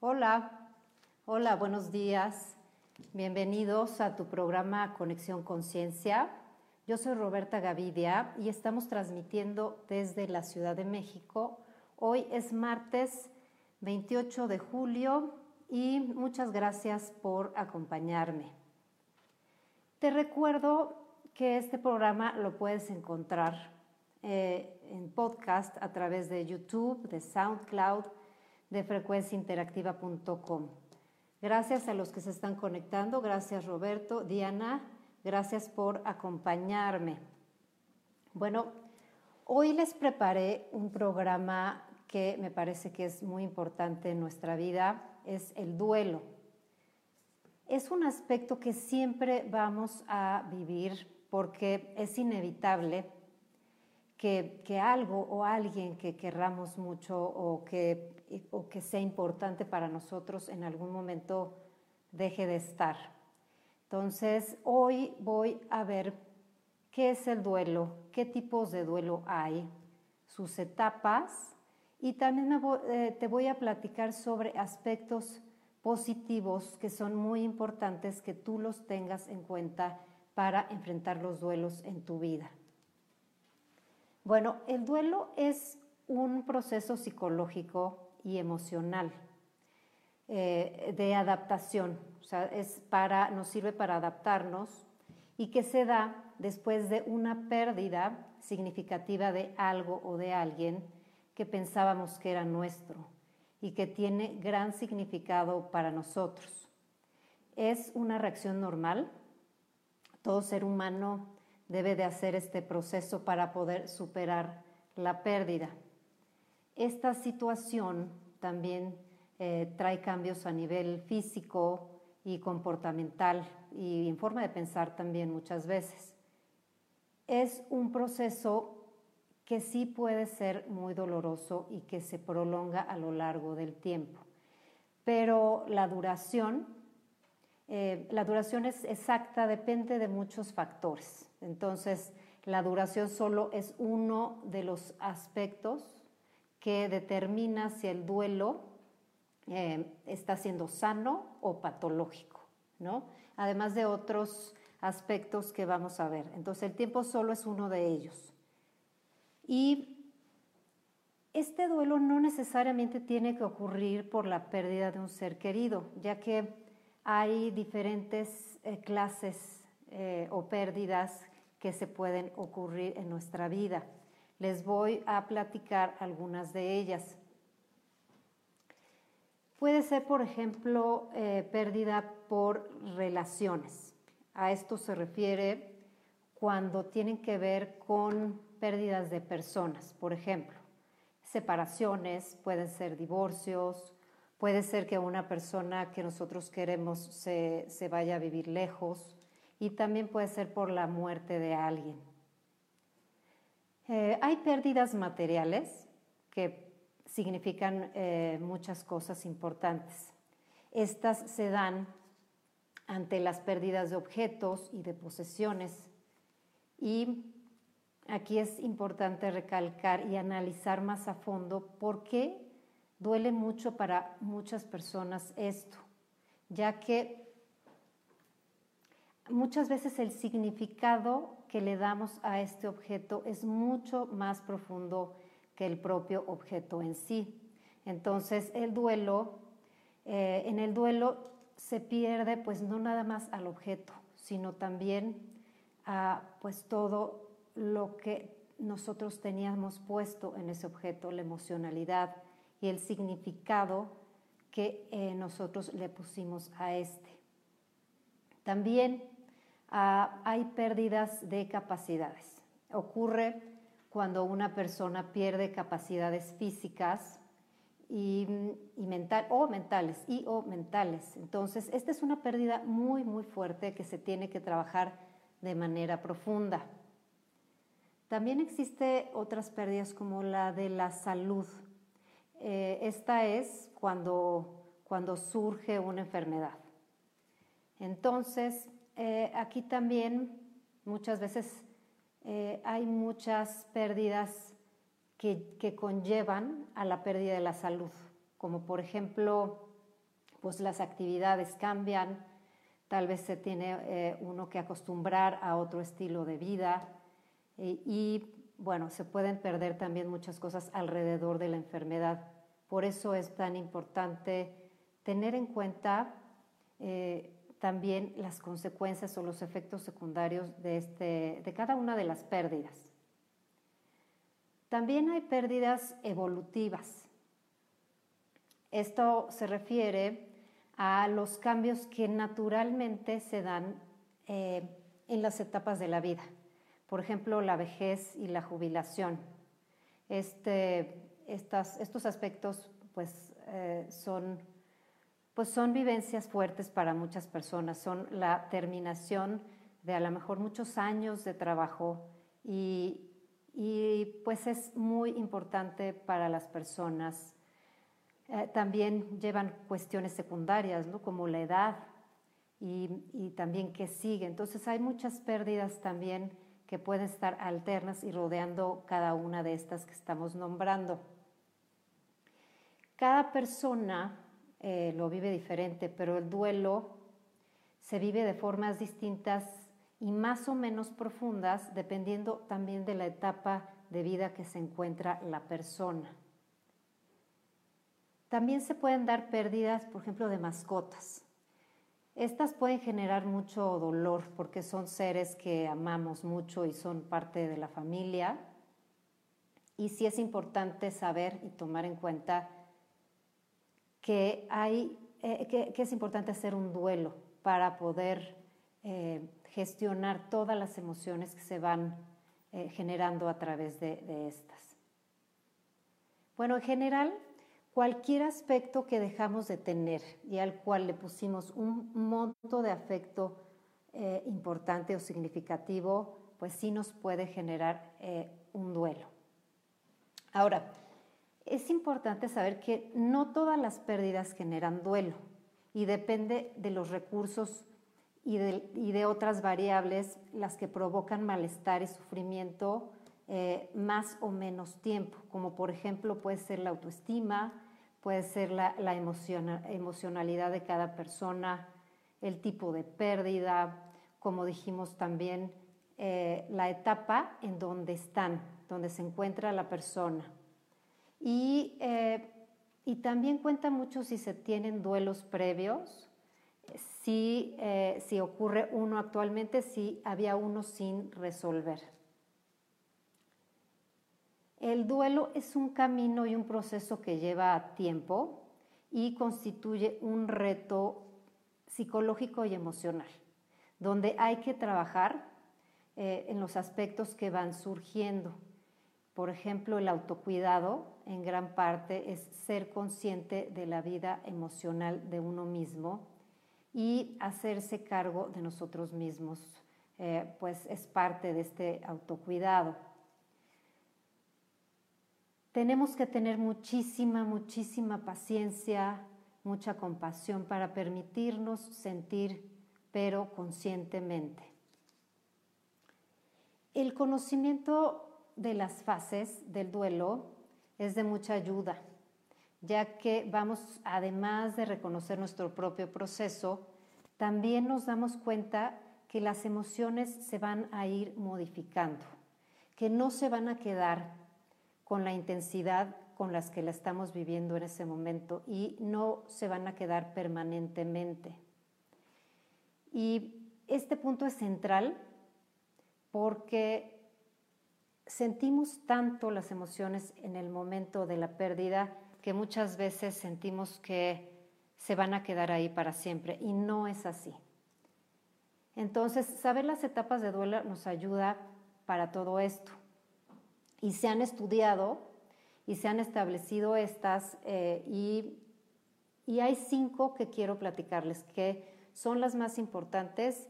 Hola, hola, buenos días. Bienvenidos a tu programa Conexión Conciencia. Yo soy Roberta Gavidia y estamos transmitiendo desde la Ciudad de México. Hoy es martes 28 de julio y muchas gracias por acompañarme. Te recuerdo que este programa lo puedes encontrar eh, en podcast a través de YouTube, de SoundCloud, de frecuenciainteractiva.com. Gracias a los que se están conectando, gracias Roberto, Diana, gracias por acompañarme. Bueno, hoy les preparé un programa que me parece que es muy importante en nuestra vida, es el duelo. Es un aspecto que siempre vamos a vivir porque es inevitable que, algo o alguien que querramos mucho o que, o que sea importante para nosotros en algún momento deje de estar. Entonces, hoy voy a ver qué es el duelo, qué tipos de duelo hay, sus etapas y también eh, te voy a platicar sobre aspectos positivos que son muy importantes que tú los tengas en cuenta para enfrentar los duelos en tu vida. Bueno, el duelo es un proceso psicológico y emocional eh, de adaptación, o sea, es para, nos sirve para adaptarnos y que se da después de una pérdida significativa de algo o de alguien que pensábamos que era nuestro y que tiene gran significado para nosotros. Es una reacción normal todo ser humano debe de hacer este proceso para poder superar la pérdida. Esta situación también eh, trae cambios a nivel físico y comportamental y en forma de pensar también muchas veces. Es un proceso que sí puede ser muy doloroso y que se prolonga a lo largo del tiempo, pero la duración eh, la duración es exacta, depende de muchos factores. Entonces, la duración solo es uno de los aspectos que determina si el duelo eh, está siendo sano o patológico, ¿no? Además de otros aspectos que vamos a ver. Entonces, el tiempo solo es uno de ellos. Y este duelo no necesariamente tiene que ocurrir por la pérdida de un ser querido, ya que hay diferentes eh, clases eh, o pérdidas que se pueden ocurrir en nuestra vida. Les voy a platicar algunas de ellas. Puede ser, por ejemplo, eh, pérdida por relaciones. A esto se refiere cuando tienen que ver con pérdidas de personas, por ejemplo. Separaciones, pueden ser divorcios, Puede ser que una persona que nosotros queremos se, vaya a vivir lejos y también puede ser por la muerte de alguien. Eh, hay pérdidas materiales que significan eh, muchas cosas importantes. Estas se dan ante las pérdidas de objetos y de posesiones. Y aquí es importante recalcar y analizar más a fondo por qué Duele mucho para muchas personas esto, ya que muchas veces el significado que le damos a este objeto es mucho más profundo que el propio objeto en sí. Entonces el duelo, eh, en el duelo se pierde pues no nada más al objeto, sino también a pues todo lo que nosotros teníamos puesto en ese objeto, la emocionalidad, y el significado que eh, nosotros le pusimos a este. También ah, hay pérdidas de capacidades. Ocurre cuando una persona pierde capacidades físicas y, mental, o mentales y o mentales. Entonces, esta es una pérdida muy, muy fuerte que se tiene que trabajar de manera profunda. También existe otras pérdidas como la de la salud. Eh, esta es cuando, cuando surge una enfermedad. Entonces, eh, aquí también muchas veces eh, hay muchas pérdidas que, que, conllevan a la pérdida de la salud, como por ejemplo pues las actividades cambian, tal vez se tiene uno que acostumbrar a otro estilo de vida y bueno, se pueden perder también muchas cosas alrededor de la enfermedad. Por eso es tan importante tener en cuenta eh, también las consecuencias o los efectos secundarios de, este, de cada una de las pérdidas. También hay pérdidas evolutivas. Esto se refiere a los cambios que naturalmente se dan eh, en las etapas de la vida. Por ejemplo, la vejez y la jubilación. Este, estos aspectos pues, eh, son, pues son vivencias fuertes para muchas personas. Son la terminación de a lo mejor muchos años de trabajo y, y pues es muy importante para las personas eh, también llevan cuestiones secundarias, ¿no? como la edad y, y también qué sigue. Entonces hay muchas pérdidas también que pueden estar alternas y rodeando cada una de estas que estamos nombrando. Cada persona eh, lo vive diferente, pero el duelo se vive de formas distintas y más o menos profundas dependiendo también de la etapa de vida que se encuentra la persona. También se pueden dar pérdidas, por ejemplo, de mascotas. Estas pueden generar mucho dolor porque son seres que amamos mucho y son parte de la familia. Y sí es importante saber y tomar en cuenta que, hay, eh, que, es importante hacer un duelo para poder eh, gestionar todas las emociones que se van eh, generando a través de, de estas. Bueno, en general, cualquier aspecto que dejamos de tener y al cual le pusimos un monto de afecto eh, importante o significativo, pues sí nos puede generar eh, un duelo. Ahora, es importante saber que no todas las pérdidas generan duelo y depende de los recursos y de, otras variables las que provocan malestar y sufrimiento eh, más o menos tiempo, como por ejemplo puede ser la autoestima, puede ser la, emocionalidad de cada persona, el tipo de pérdida, como dijimos también, eh, la etapa en donde están, donde se encuentra la persona. Y, eh, y también cuenta mucho si se tienen duelos previos, si, eh, si ocurre uno actualmente, si había uno sin resolver. El duelo es un camino y un proceso que lleva tiempo y constituye un reto psicológico y emocional, donde hay que trabajar eh, en los aspectos que van surgiendo. Por ejemplo, el autocuidado en gran parte es ser consciente de la vida emocional de uno mismo y hacerse cargo de nosotros mismos, eh, pues es parte de este autocuidado tenemos que tener muchísima, muchísima paciencia, mucha compasión para permitirnos sentir, pero conscientemente. El conocimiento de las fases del duelo es de mucha ayuda, ya que vamos, además de reconocer nuestro propio proceso, también nos damos cuenta que las emociones se van a ir modificando, que no se van a quedar con la intensidad con las que la estamos viviendo en ese momento y no se van a quedar permanentemente. Y este punto es central porque sentimos tanto las emociones en el momento de la pérdida que muchas veces sentimos que se van a quedar ahí para siempre y no es así. Entonces, saber las etapas de duelo nos ayuda para todo esto y se han estudiado y se han establecido estas eh, y, hay cinco que quiero platicarles que son las más importantes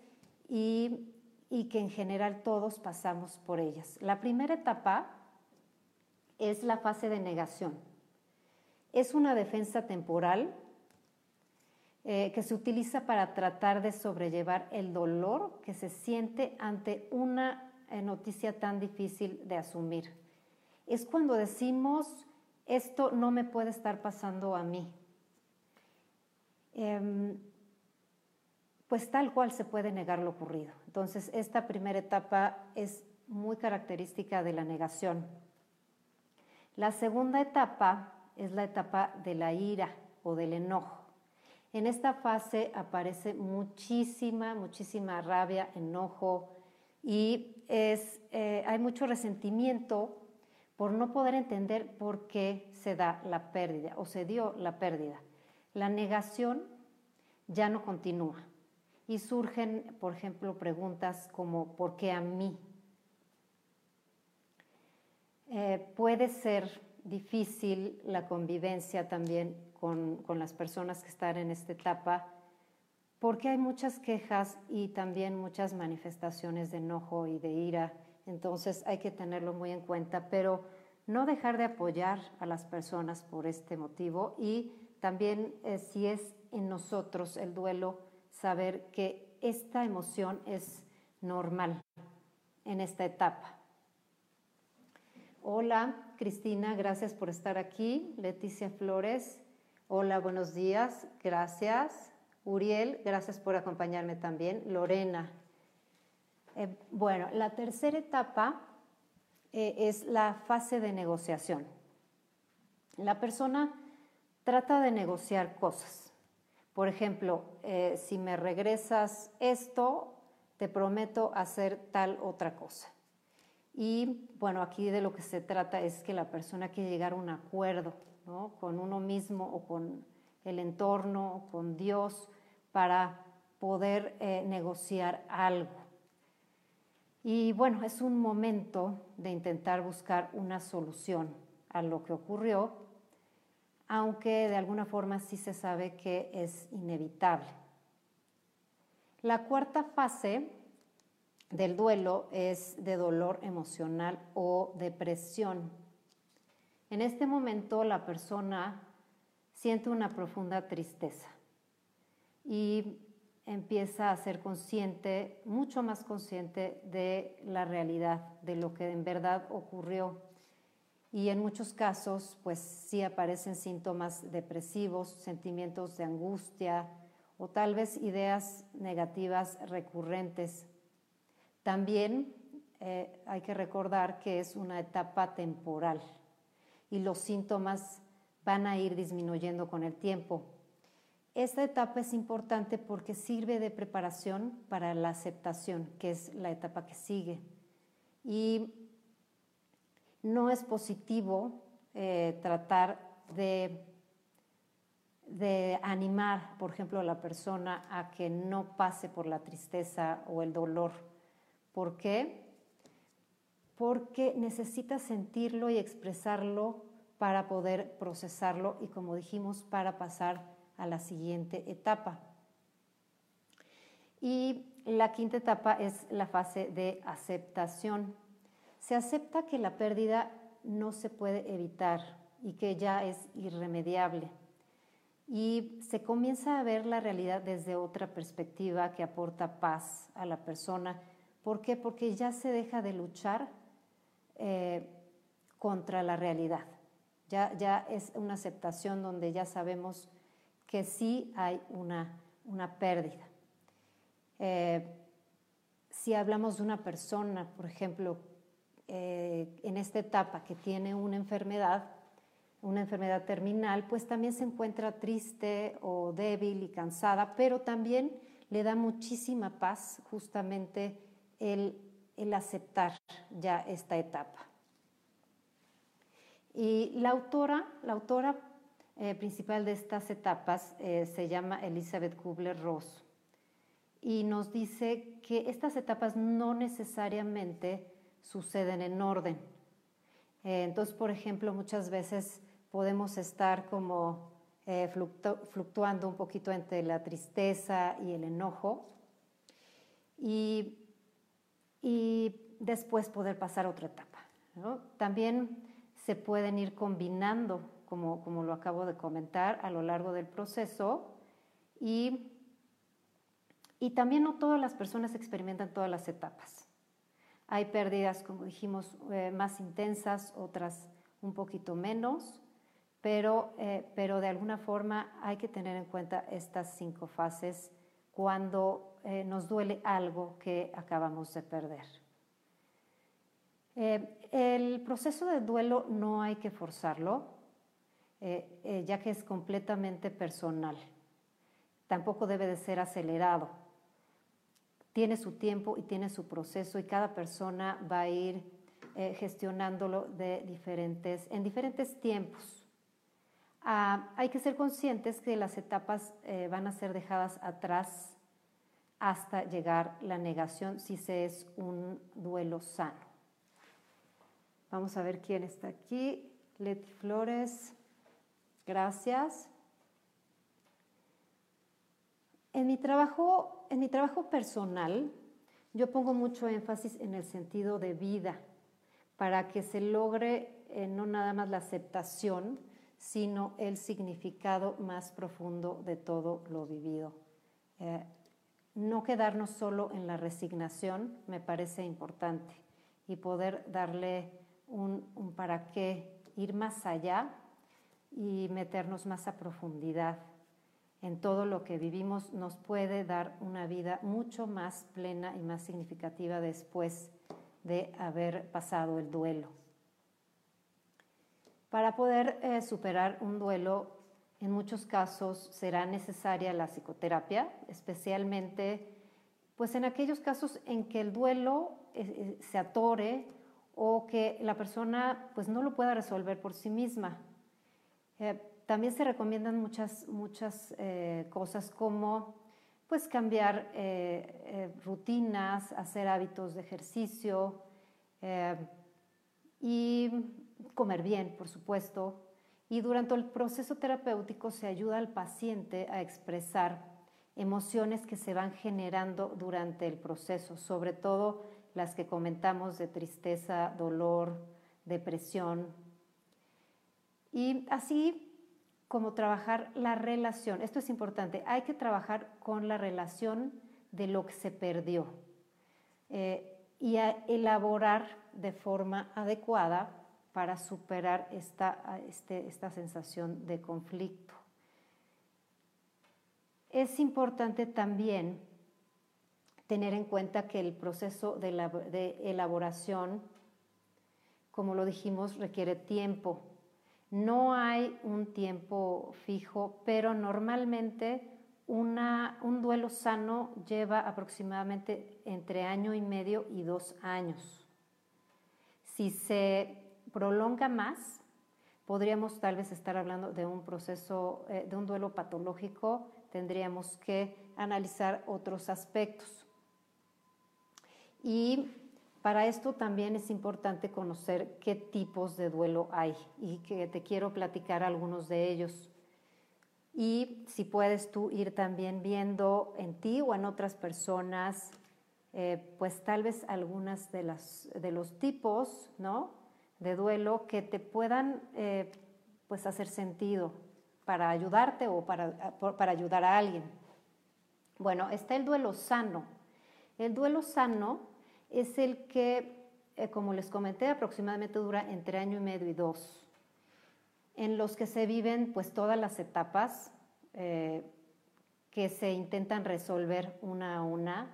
y, y que en general todos pasamos por ellas. La primera etapa es la fase de negación. Es una defensa temporal eh, que se utiliza para tratar de sobrellevar el dolor que se siente ante una noticia tan difícil de asumir es cuando decimos, esto no me puede estar pasando a mí. em, pues tal cual se puede negar lo ocurrido. Entonces, esta primera etapa es muy característica de la negación. La segunda etapa es la etapa de la ira o del enojo. En esta fase aparece muchísima, muchísima rabia, enojo y es, eh, hay mucho resentimiento por no poder entender por qué se da la pérdida o se dio la pérdida. La negación ya no continúa y surgen, por ejemplo, preguntas como ¿por qué a mí? Eh, puede ser difícil la convivencia también con, con, las personas que están en esta etapa, porque hay muchas quejas y también muchas manifestaciones de enojo y de ira, entonces hay que tenerlo muy en cuenta, pero no dejar de apoyar a las personas por este motivo y también eh, si es en nosotros el duelo, saber que esta emoción es normal en esta etapa. Hola, Cristina, gracias por estar aquí. Leticia Flores, hola, buenos días, gracias. Uriel, gracias por acompañarme también. Lorena. Eh, bueno, la tercera etapa eh, es la fase de negociación. La persona trata de negociar cosas. Por ejemplo, eh, si me regresas esto, te prometo hacer tal otra cosa. Y bueno, aquí de lo que se trata es que la persona quiere llegar a un acuerdo con uno mismo o con el entorno, o con Dios, para poder negociar algo. Y bueno, es un momento de intentar buscar una solución a lo que ocurrió, aunque de alguna forma sí se sabe que es inevitable. La cuarta fase del duelo es de dolor emocional o depresión. En este momento la persona siente una profunda tristeza y empieza a ser consciente, mucho más consciente de la realidad, de lo que en verdad ocurrió. Y en muchos casos, pues sí aparecen síntomas depresivos, sentimientos de angustia o tal vez ideas negativas recurrentes también eh, hay que recordar que es una etapa temporal y los síntomas van a ir disminuyendo con el tiempo. Esta etapa es importante porque sirve de preparación para la aceptación, que es la etapa que sigue. Y no es positivo eh, tratar de, de animar, por ejemplo, a la persona a que no pase por la tristeza o el dolor ¿Por qué? Porque necesitas sentirlo y expresarlo para poder procesarlo y, como dijimos, para pasar a la siguiente etapa. Y la quinta etapa es la fase de aceptación. Se acepta que la pérdida no se puede evitar y que ya es irremediable. Y se comienza a ver la realidad desde otra perspectiva que aporta paz a la persona ¿Por qué? Porque ya se deja de luchar eh, contra la realidad. Ya, ya es una aceptación donde ya sabemos que sí hay una, una pérdida. Eh, si hablamos de una persona, por ejemplo, eh, en esta etapa que tiene una enfermedad, una enfermedad terminal, pues también se encuentra triste o débil y cansada, pero también le da muchísima paz justamente el, aceptar ya esta etapa. Y la autora, la autora eh, principal de estas etapas eh, se llama Elizabeth Kubler-Ross y nos dice que estas etapas no necesariamente suceden en orden. Eh, entonces, por ejemplo, muchas veces podemos estar como fluctuando un poquito entre la tristeza y el enojo. Y y después poder pasar a otra etapa. También se pueden ir combinando, como, como lo acabo de comentar, a lo largo del proceso y, y también no todas las personas experimentan todas las etapas. Hay pérdidas, como dijimos, eh, más intensas, otras un poquito menos, pero, eh, pero de alguna forma hay que tener en cuenta estas cinco fases cuando eh, nos duele algo que acabamos de perder. Eh, el proceso de duelo no hay que forzarlo, ya que es completamente personal. Tampoco debe de ser acelerado. Tiene su tiempo y tiene su proceso y cada persona va a ir gestionándolo de diferentes, en diferentes tiempos. Ah, hay que ser conscientes que las etapas eh, van a ser dejadas atrás hasta llegar la negación si se es un duelo sano. Vamos a ver quién está aquí. Leti Flores, gracias. En mi trabajo, en mi trabajo personal, yo pongo mucho énfasis en el sentido de vida para que se logre eh, no nada más la aceptación, sino el significado más profundo de todo lo vivido. Eh, no quedarnos solo en la resignación me parece importante y poder darle un, para qué, ir más allá y meternos más a profundidad en todo lo que vivimos nos puede dar una vida mucho más plena y más significativa después de haber pasado el duelo. Para poder eh, superar un duelo, en muchos casos será necesaria la psicoterapia, especialmente pues en aquellos casos en que el duelo eh, eh, se atore o que la persona pues no lo pueda resolver por sí misma. También se recomiendan muchas, muchas cosas como pues cambiar rutinas, hacer hábitos de ejercicio y comer bien, por supuesto, y durante el proceso terapéutico se ayuda al paciente a expresar emociones que se van generando durante el proceso, sobre todo las que comentamos de tristeza, dolor, depresión. Y así como trabajar la relación, esto es importante, hay que trabajar con la relación de lo que se perdió eh, y elaborar de forma adecuada para superar esta, este, esta sensación de conflicto. Es importante también tener en cuenta que el proceso de, de elaboración, como lo dijimos, requiere tiempo. No hay un tiempo fijo, pero normalmente un duelo sano lleva aproximadamente entre año y medio y dos años. Si se prolonga más, podríamos tal vez estar hablando de un proceso, eh, de un duelo patológico, tendríamos que analizar otros aspectos. Y para esto también es importante conocer qué tipos de duelo hay y que te quiero platicar algunos de ellos. Y si puedes tú ir también viendo en ti o en otras personas, eh, pues tal vez algunas de, las, de los tipos, ¿no? de duelo que te puedan eh, pues hacer sentido para ayudarte o para, para ayudar a alguien. Bueno, está el duelo sano. El duelo sano es el que, eh, como les comenté, aproximadamente dura entre año y medio y dos, en los que se viven pues todas las etapas eh, que se intentan resolver una a una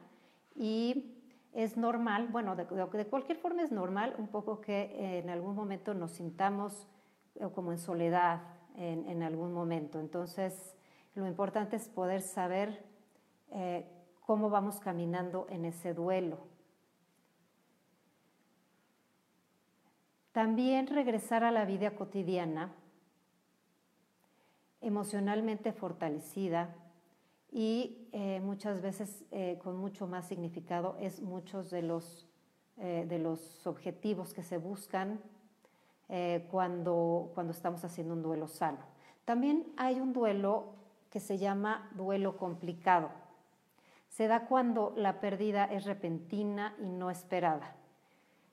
y es normal, bueno, de, cualquier forma es normal un poco que en algún momento nos sintamos eh, como en soledad en, algún momento. Entonces, lo importante es poder saber cómo vamos caminando en ese duelo. También regresar a la vida cotidiana, emocionalmente fortalecida, y eh, muchas veces eh, con mucho más significado es muchos de los, eh, de los objetivos que se buscan cuando, cuando estamos haciendo un duelo sano. También hay un duelo que se llama duelo complicado. Se da cuando la pérdida es repentina y no esperada.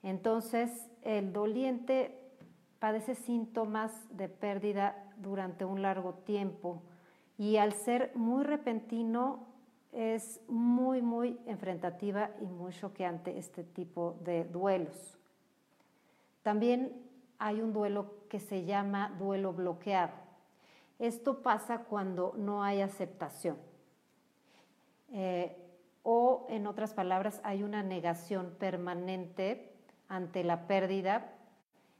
Entonces, el doliente padece síntomas de pérdida durante un largo tiempo, y al ser muy repentino es muy, muy enfrentativa y muy choqueante este tipo de duelos. También hay un duelo que se llama duelo bloqueado. Esto pasa cuando no hay aceptación. Eh, o, en otras palabras, hay una negación permanente ante la pérdida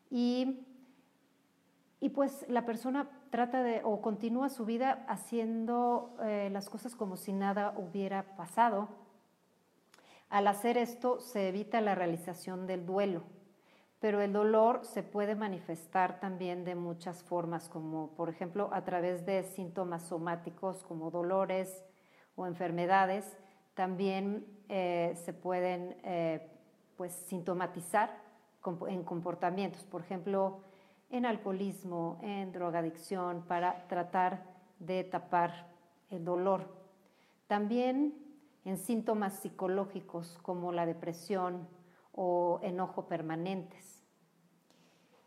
y, y pues la persona trata de o continúa su vida haciendo eh, las cosas como si nada hubiera pasado. Al hacer esto se evita la realización del duelo, pero el dolor se puede manifestar también de muchas formas, como por ejemplo a través de síntomas somáticos como dolores o enfermedades. También eh, se pueden eh, pues, sintomatizar en comportamientos, por ejemplo, en alcoholismo, en drogadicción, para tratar de tapar el dolor. También en síntomas psicológicos como la depresión o enojo permanentes.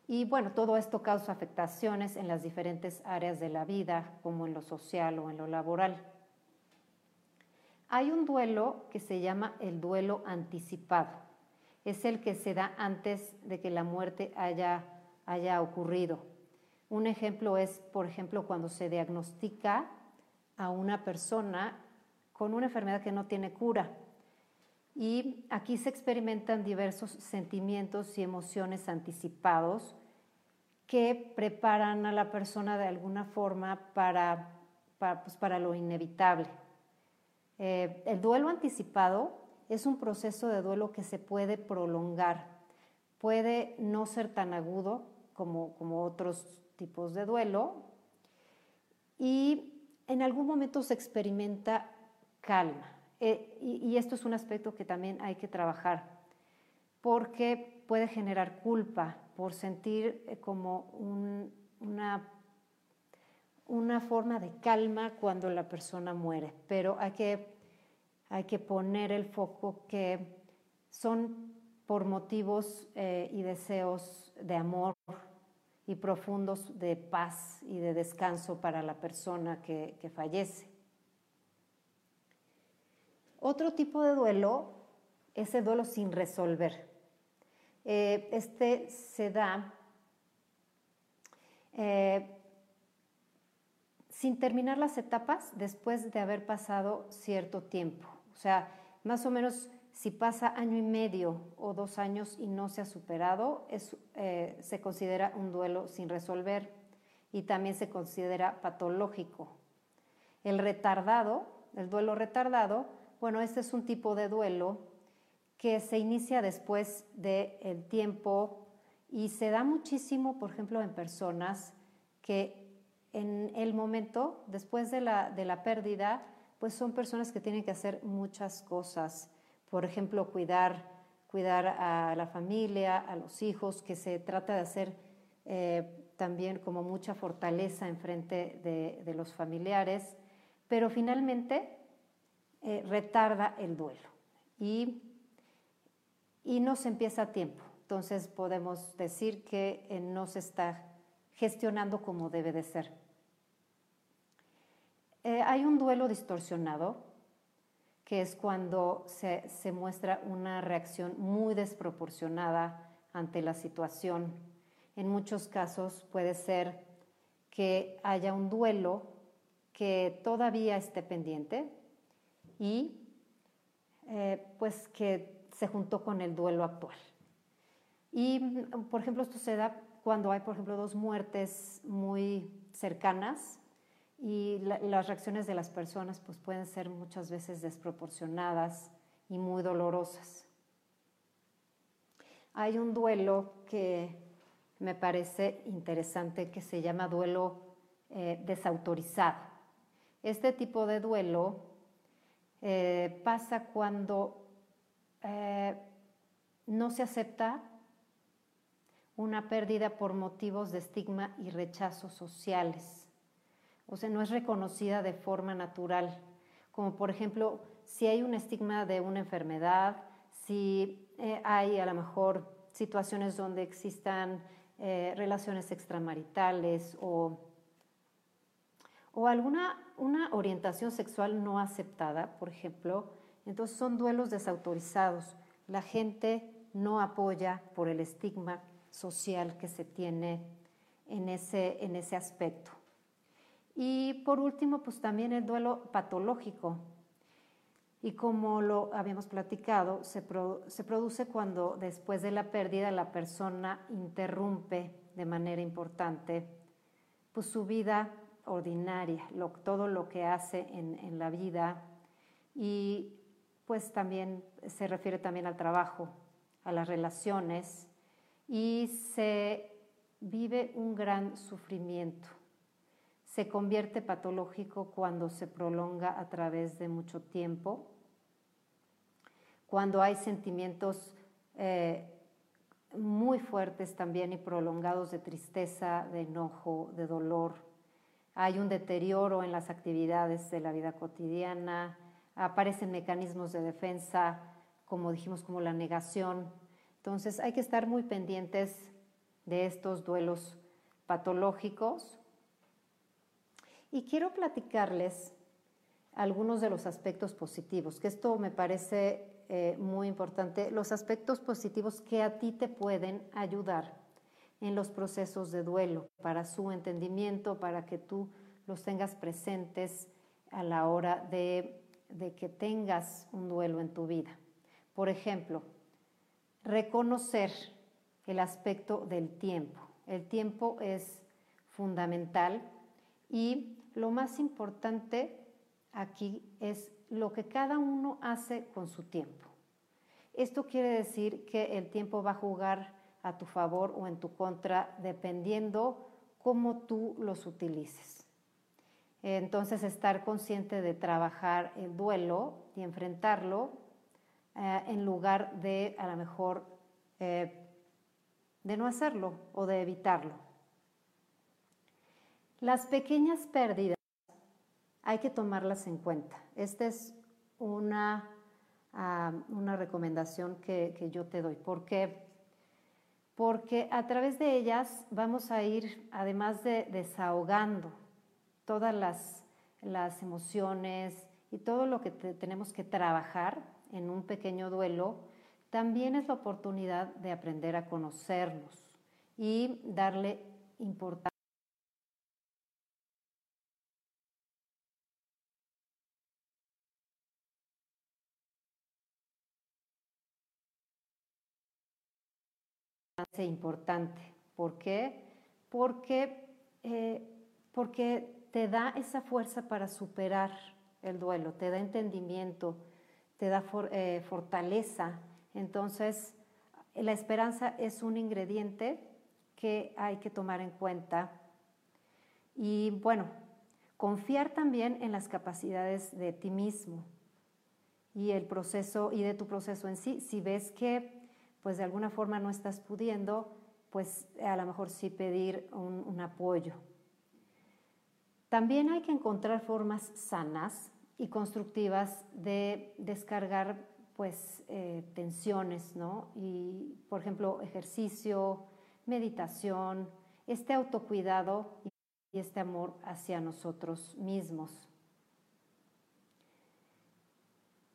Y bueno, todo esto causa afectaciones en las diferentes áreas de la vida, como en lo social o en lo laboral. Hay un duelo que se llama el duelo anticipado. Es el que se da antes de que la muerte haya haya ocurrido. Un ejemplo es, por ejemplo, cuando se diagnostica a una persona con una enfermedad que no tiene cura. Y aquí se experimentan diversos sentimientos y emociones anticipados que preparan a la persona de alguna forma para, para, pues, lo inevitable. Eh, el duelo anticipado es un proceso de duelo que se puede prolongar, puede no ser tan agudo, como, otros tipos de duelo. Y en algún momento se experimenta calma. Eh, y, esto es un aspecto que también hay que trabajar, porque puede generar culpa por sentir eh, como una, una forma de calma cuando la persona muere. Pero hay que, hay que poner el foco que son por motivos eh, y deseos de amor y profundos de paz y de descanso para la persona que, fallece. Otro tipo de duelo es el duelo sin resolver. Eh, este se da eh, sin terminar las etapas después de haber pasado cierto tiempo. O sea, más o menos si pasa año y medio o dos años y no se ha superado, eh, se considera un duelo sin resolver y también se considera patológico. El retardado, el duelo retardado, bueno, este es un tipo de duelo que se inicia después del tiempo y se da muchísimo, por ejemplo, en personas que en el momento, después de la, de la pérdida, pues son personas que tienen que hacer muchas cosas por ejemplo, cuidar, cuidar a la familia, a los hijos, que se trata de hacer eh, también como mucha fortaleza en frente de, los familiares, pero finalmente eh, retarda el duelo y, y no se empieza a tiempo. Entonces podemos decir que eh, no se está gestionando como debe de ser. Hay un duelo distorsionado que es cuando se, muestra una reacción muy desproporcionada ante la situación. En muchos casos puede ser que haya un duelo que todavía esté pendiente y eh, pues que se juntó con el duelo actual. Y, por ejemplo, esto se cuando hay, por ejemplo, dos muertes muy cercanas y las reacciones de las personas pues pueden ser muchas veces desproporcionadas y muy dolorosas. Hay un duelo que me parece interesante que se llama duelo eh, desautorizado. Este tipo de duelo eh, pasa cuando eh, no se acepta una pérdida por motivos de estigma y rechazo sociales o sea, no es reconocida de forma natural, como por ejemplo, si hay un estigma de una enfermedad, si eh, hay a lo mejor situaciones donde existan eh, relaciones extramaritales o, o alguna una orientación sexual no aceptada, por ejemplo, entonces son duelos desautorizados. La gente no apoya por el estigma social que se tiene en ese, en ese aspecto. Y por último, pues también el duelo patológico. Y como lo habíamos platicado, se, produce cuando después de la pérdida la persona interrumpe de manera importante pues, su vida ordinaria, todo lo que hace en, en la vida y pues también se refiere también al trabajo, a las relaciones y se vive un gran sufrimiento. Se convierte patológico cuando se prolonga a través de mucho tiempo, cuando hay sentimientos eh, muy fuertes también y prolongados de tristeza, de enojo, de dolor. Hay un deterioro en las actividades de la vida cotidiana, aparecen mecanismos de defensa, como dijimos, como la negación. Entonces hay que estar muy pendientes de estos duelos patológicos. Y quiero platicarles algunos de los aspectos positivos, que esto me parece eh, muy importante, los aspectos positivos que a ti te pueden ayudar en los procesos de duelo, para su entendimiento, para que tú los tengas presentes a la hora de, de que tengas un duelo en tu vida. Por ejemplo, reconocer el aspecto del tiempo. El tiempo es fundamental y lo más importante aquí es lo que cada uno hace con su tiempo. Esto quiere decir que el tiempo va a jugar a tu favor o en tu contra dependiendo cómo tú los utilices. Entonces, estar consciente de trabajar el duelo y enfrentarlo eh, en lugar de a lo mejor eh, de no hacerlo o de evitarlo. Las pequeñas pérdidas hay que tomarlas en cuenta. Esta es una, ah, una recomendación que, yo te doy. ¿Por qué? Porque a través de ellas vamos a ir, además de desahogando todas las, las emociones y todo lo que tenemos que trabajar en un pequeño duelo, también es la oportunidad de aprender a conocernos y darle importancia importante. ¿Por qué? Porque, eh, porque te da esa fuerza para superar el duelo, te da entendimiento, te da eh, fortaleza. Entonces, la esperanza es un ingrediente que hay que tomar en cuenta. Y bueno, confiar también en las capacidades de ti mismo y el proceso y de tu proceso en sí. Si ves que pues de alguna forma no estás pudiendo, pues a lo mejor sí pedir un, apoyo. También hay que encontrar formas sanas y constructivas de descargar pues eh, tensiones, ¿no? Y por ejemplo ejercicio, meditación, este autocuidado y este amor hacia nosotros mismos.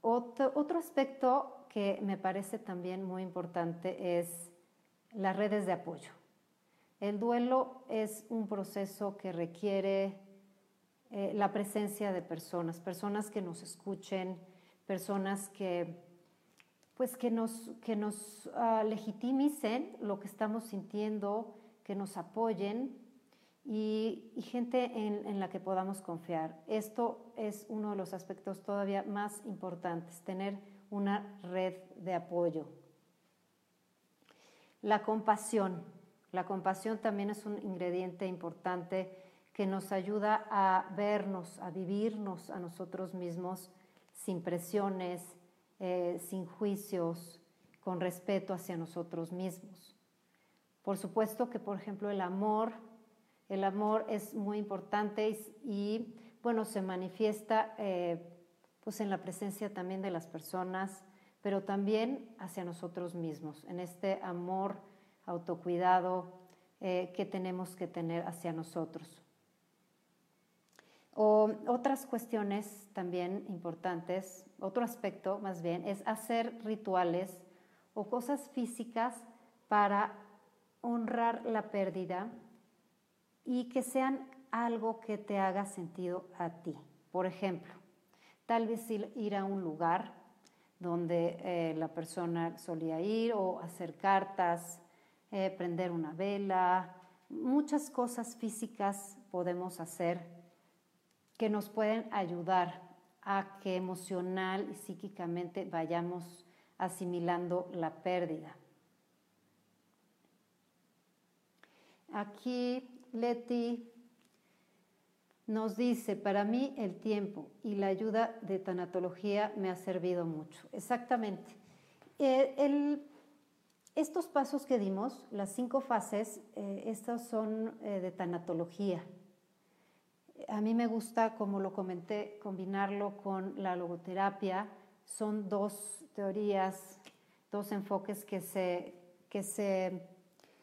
Otro, otro aspecto que me parece también muy importante es las redes de apoyo. El duelo es un proceso que requiere eh, la presencia de personas, personas que nos escuchen, personas que, pues que nos, que nos ah, legitimicen lo que estamos sintiendo, que nos apoyen y, gente en, en, la que podamos confiar. Esto es uno de los aspectos todavía más importantes, tener una red de apoyo. La compasión. La compasión también es un ingrediente importante que nos ayuda a vernos, a vivirnos a nosotros mismos sin presiones, eh, sin juicios, con respeto hacia nosotros mismos. Por supuesto que, por ejemplo, el amor, el amor es muy importante y, bueno, se manifiesta eh, pues en la presencia también de las personas, pero también hacia nosotros mismos, en este amor, autocuidado eh, que tenemos que tener hacia nosotros. O otras cuestiones también importantes, otro aspecto más bien, es hacer rituales o cosas físicas para honrar la pérdida y que sean algo que te haga sentido a ti. Por ejemplo, tal vez ir a un lugar donde eh, la persona solía ir o hacer cartas, eh, prender una vela, muchas cosas físicas podemos hacer que nos pueden ayudar a que emocional y psíquicamente vayamos asimilando la pérdida. Aquí Leti nos dice, para mí el tiempo y la ayuda de tanatología me ha servido mucho. Exactamente. Eh, estos pasos que dimos, las cinco fases, eh, estas son eh, de tanatología. A mí me gusta, como lo comenté, combinarlo con la logoterapia. Son dos teorías, dos enfoques que se, que se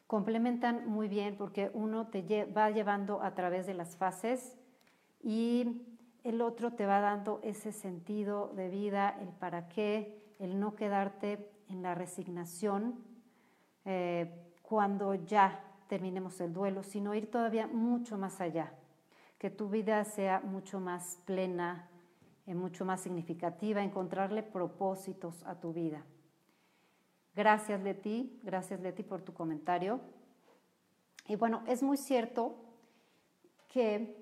complementan muy bien porque uno te va llevando a través de las fases y el otro te va dando ese sentido de vida, el para qué, el no quedarte en la resignación eh, cuando ya terminemos el duelo, sino ir todavía mucho más allá, que tu vida sea mucho más plena, eh, mucho más significativa, encontrarle propósitos a tu vida. Gracias Leti, gracias Leti por tu comentario. Y bueno, es muy cierto que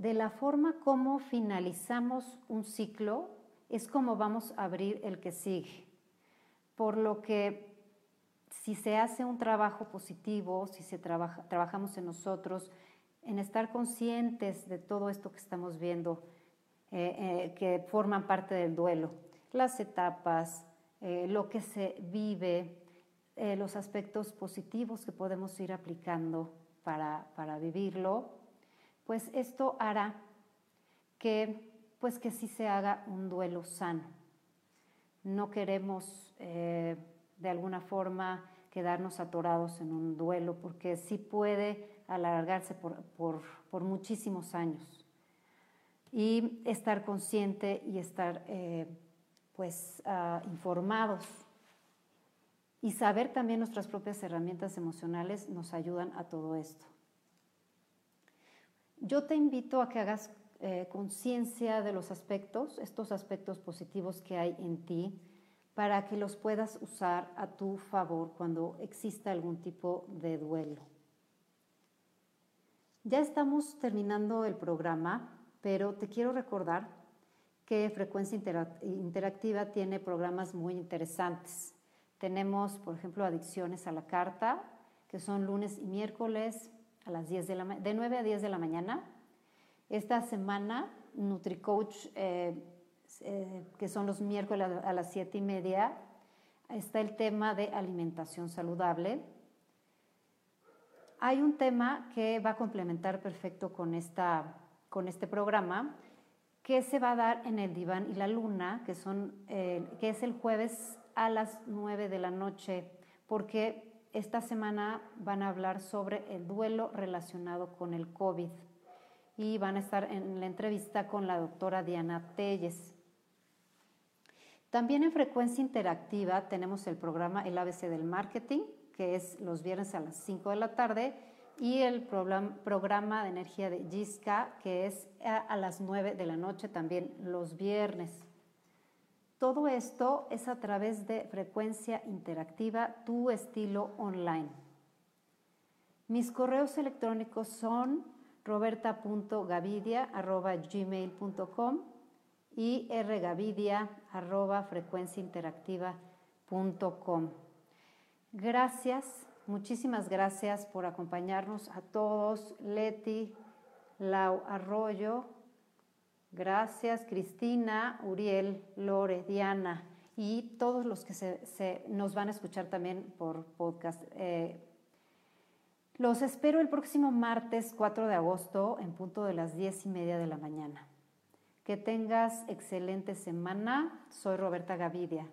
de la forma como finalizamos un ciclo es como vamos a abrir el que sigue. Por lo que si se hace un trabajo positivo, si se trabaja, trabajamos en nosotros, en estar conscientes de todo esto que estamos viendo, eh, eh, que forman parte del duelo, las etapas, eh, lo que se vive, los aspectos positivos que podemos ir aplicando para, para vivirlo, pues esto hará que, pues que sí se haga un duelo sano. No queremos eh, de alguna forma quedarnos atorados en un duelo porque sí puede alargarse por, muchísimos años. Y estar consciente y estar eh, pues ah, informados y saber también nuestras propias herramientas emocionales nos ayudan a todo esto. Yo te invito a que hagas eh, conciencia de los aspectos, estos aspectos positivos que hay en ti, para que los puedas usar a tu favor cuando exista algún tipo de duelo. Ya estamos terminando el programa, pero te quiero recordar que Frecuencia Interactiva tiene programas muy interesantes. Tenemos, por ejemplo, Adicciones a la Carta, que son lunes y miércoles a las 10 de la de 9 a 10 de la mañana. Esta semana, NutriCoach, eh, eh, que son los miércoles a las 7 y media, está el tema de alimentación saludable. Hay un tema que va a complementar perfecto con, esta, con este programa, que se va a dar en el diván y la luna, que, son, eh, que es el jueves a las 9 de la noche, porque esta semana van a hablar sobre el duelo relacionado con el COVID y van a estar en la entrevista con la doctora Diana Telles. También en frecuencia interactiva tenemos el programa El ABC del Marketing, que es los viernes a las 5 de la tarde, y el programa de energía de Gisca, que es a las 9 de la noche también los viernes. Todo esto es a través de frecuencia interactiva, tu estilo online. Mis correos electrónicos son roberta.gavidia.gmail.com y rgavidia.frecuenciainteractiva.com. Gracias, muchísimas gracias por acompañarnos a todos. Leti, Lau Arroyo, Gracias Cristina, Uriel, Lore, Diana y todos los que se, nos van a escuchar también por podcast. Eh, los espero el próximo martes 4 de agosto en punto de las 10 y media de la mañana. Que tengas excelente semana. Soy Roberta Gavidia.